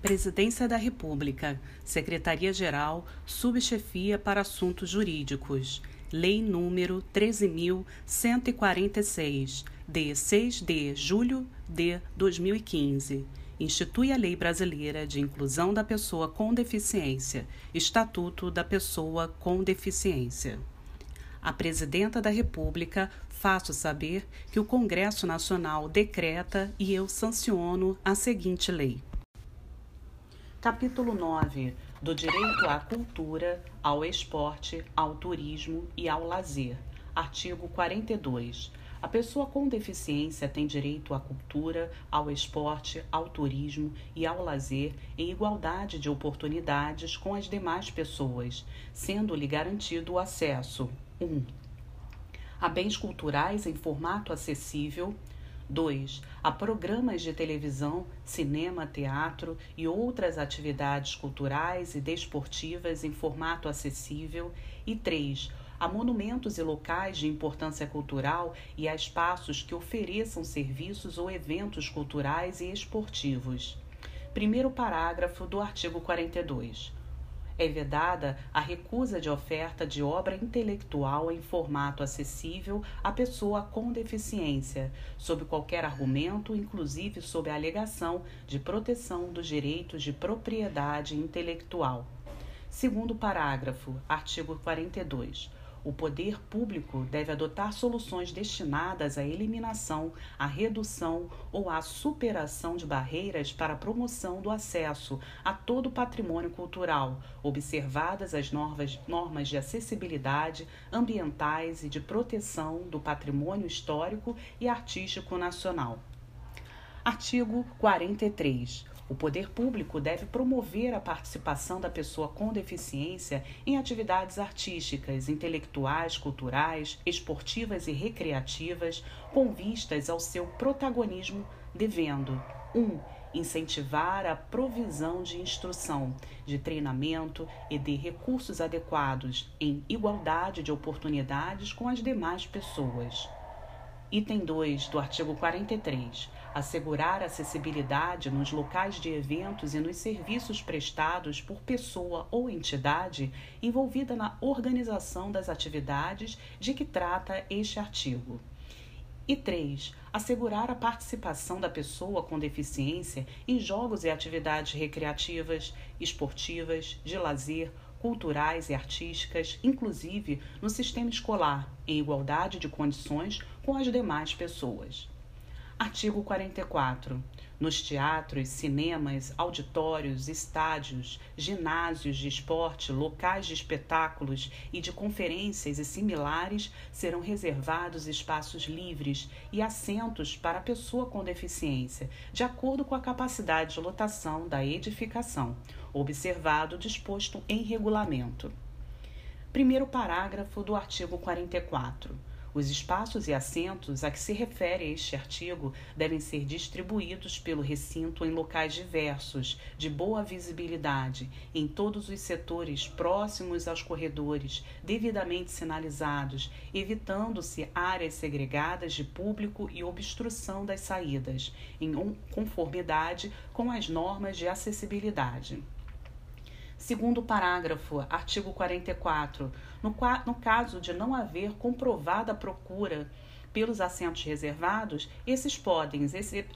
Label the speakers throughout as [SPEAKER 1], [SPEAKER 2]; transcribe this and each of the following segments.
[SPEAKER 1] Presidência da República, Secretaria-Geral, Subchefia para Assuntos Jurídicos. Lei número 13.146, de 6 de julho de 2015. Institui a Lei Brasileira de Inclusão da Pessoa com Deficiência, Estatuto da Pessoa com Deficiência. A Presidenta da República faço saber que o Congresso Nacional decreta e eu sanciono a seguinte lei. Capítulo 9 do Direito à Cultura, ao Esporte, ao Turismo e ao Lazer. Artigo 42. A pessoa com deficiência tem direito à cultura, ao esporte, ao turismo e ao lazer em igualdade de oportunidades com as demais pessoas, sendo-lhe garantido o acesso 1. Um, a bens culturais em formato acessível 2. A programas de televisão, cinema, teatro e outras atividades culturais e desportivas em formato acessível. E 3. A monumentos e locais de importância cultural e a espaços que ofereçam serviços ou eventos culturais e esportivos. Primeiro parágrafo do artigo 42 é vedada a recusa de oferta de obra intelectual em formato acessível à pessoa com deficiência, sob qualquer argumento, inclusive sob a alegação de proteção dos direitos de propriedade intelectual. Segundo parágrafo, artigo 42. O poder público deve adotar soluções destinadas à eliminação, à redução ou à superação de barreiras para a promoção do acesso a todo o patrimônio cultural, observadas as normas, normas de acessibilidade, ambientais e de proteção do patrimônio histórico e artístico nacional. Artigo 43. O poder público deve promover a participação da pessoa com deficiência em atividades artísticas, intelectuais, culturais, esportivas e recreativas, com vistas ao seu protagonismo, devendo 1. Um, incentivar a provisão de instrução, de treinamento e de recursos adequados em igualdade de oportunidades com as demais pessoas. Item 2 do artigo 43 assegurar acessibilidade nos locais de eventos e nos serviços prestados por pessoa ou entidade envolvida na organização das atividades de que trata este artigo. E 3. Assegurar a participação da pessoa com deficiência em jogos e atividades recreativas, esportivas, de lazer, culturais e artísticas, inclusive no sistema escolar, em igualdade de condições com as demais pessoas. Artigo 44. Nos teatros, cinemas, auditórios, estádios, ginásios de esporte, locais de espetáculos e de conferências e similares serão reservados espaços livres e assentos para a pessoa com deficiência, de acordo com a capacidade de lotação da edificação, observado o disposto em regulamento. Primeiro parágrafo do artigo 44. Os espaços e assentos a que se refere este artigo devem ser distribuídos pelo recinto em locais diversos, de boa visibilidade, em todos os setores próximos aos corredores, devidamente sinalizados, evitando-se áreas segregadas de público e obstrução das saídas, em conformidade com as normas de acessibilidade. Segundo parágrafo, artigo 44, no, no caso de não haver comprovada procura pelos assentos reservados, esses podem,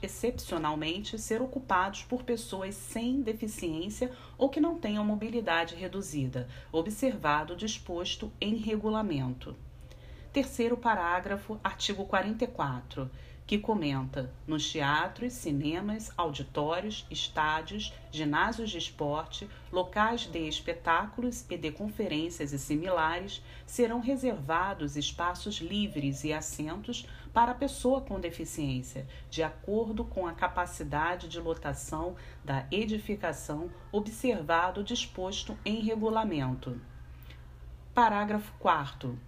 [SPEAKER 1] excepcionalmente, ser ocupados por pessoas sem deficiência ou que não tenham mobilidade reduzida, observado disposto em regulamento. Terceiro parágrafo, artigo 44 que comenta nos teatros, cinemas, auditórios, estádios, ginásios de esporte, locais de espetáculos e de conferências e similares, serão reservados espaços livres e assentos para a pessoa com deficiência, de acordo com a capacidade de lotação da edificação, observado disposto em regulamento. Parágrafo 4.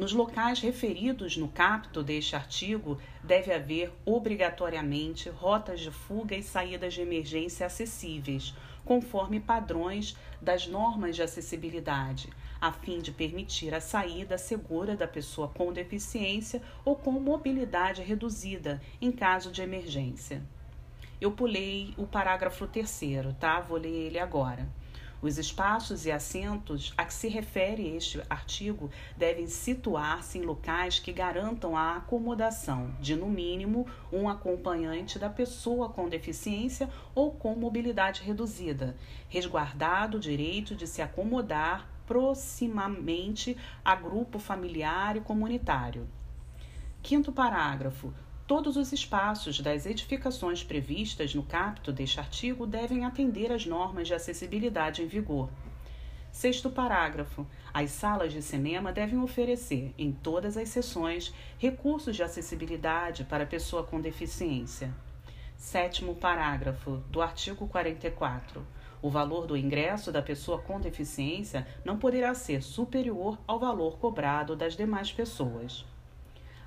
[SPEAKER 1] Nos locais referidos no capto deste artigo, deve haver obrigatoriamente rotas de fuga e saídas de emergência acessíveis, conforme padrões das normas de acessibilidade, a fim de permitir a saída segura da pessoa com deficiência ou com mobilidade reduzida em caso de emergência. Eu pulei o parágrafo terceiro, tá? Vou ler ele agora. Os espaços e assentos a que se refere este artigo devem situar-se em locais que garantam a acomodação de, no mínimo, um acompanhante da pessoa com deficiência ou com mobilidade reduzida, resguardado o direito de se acomodar proximamente a grupo familiar e comunitário. Quinto parágrafo. Todos os espaços das edificações previstas no capto deste artigo devem atender às normas de acessibilidade em vigor. Sexto parágrafo. As salas de cinema devem oferecer, em todas as sessões, recursos de acessibilidade para pessoa com deficiência. Sétimo parágrafo do artigo 44. O valor do ingresso da pessoa com deficiência não poderá ser superior ao valor cobrado das demais pessoas.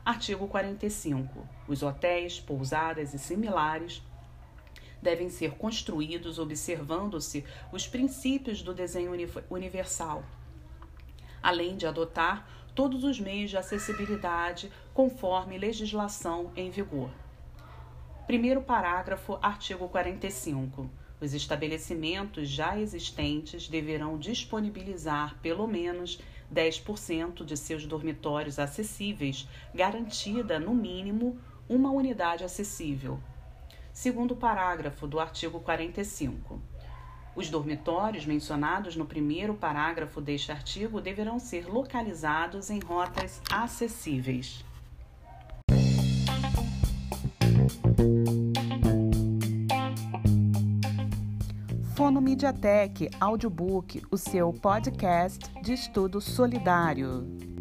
[SPEAKER 1] Artigo 45. Os hotéis, pousadas e similares devem ser construídos observando-se os princípios do desenho universal, além de adotar todos os meios de acessibilidade conforme legislação em vigor. Primeiro parágrafo, artigo 45. Os estabelecimentos já existentes deverão disponibilizar, pelo menos, 10% de seus dormitórios acessíveis, garantida, no mínimo, uma unidade acessível. Segundo parágrafo do artigo 45. Os dormitórios mencionados no primeiro parágrafo deste artigo deverão ser localizados em rotas acessíveis. Fono Mediatek Audiobook, o seu podcast de estudo solidário.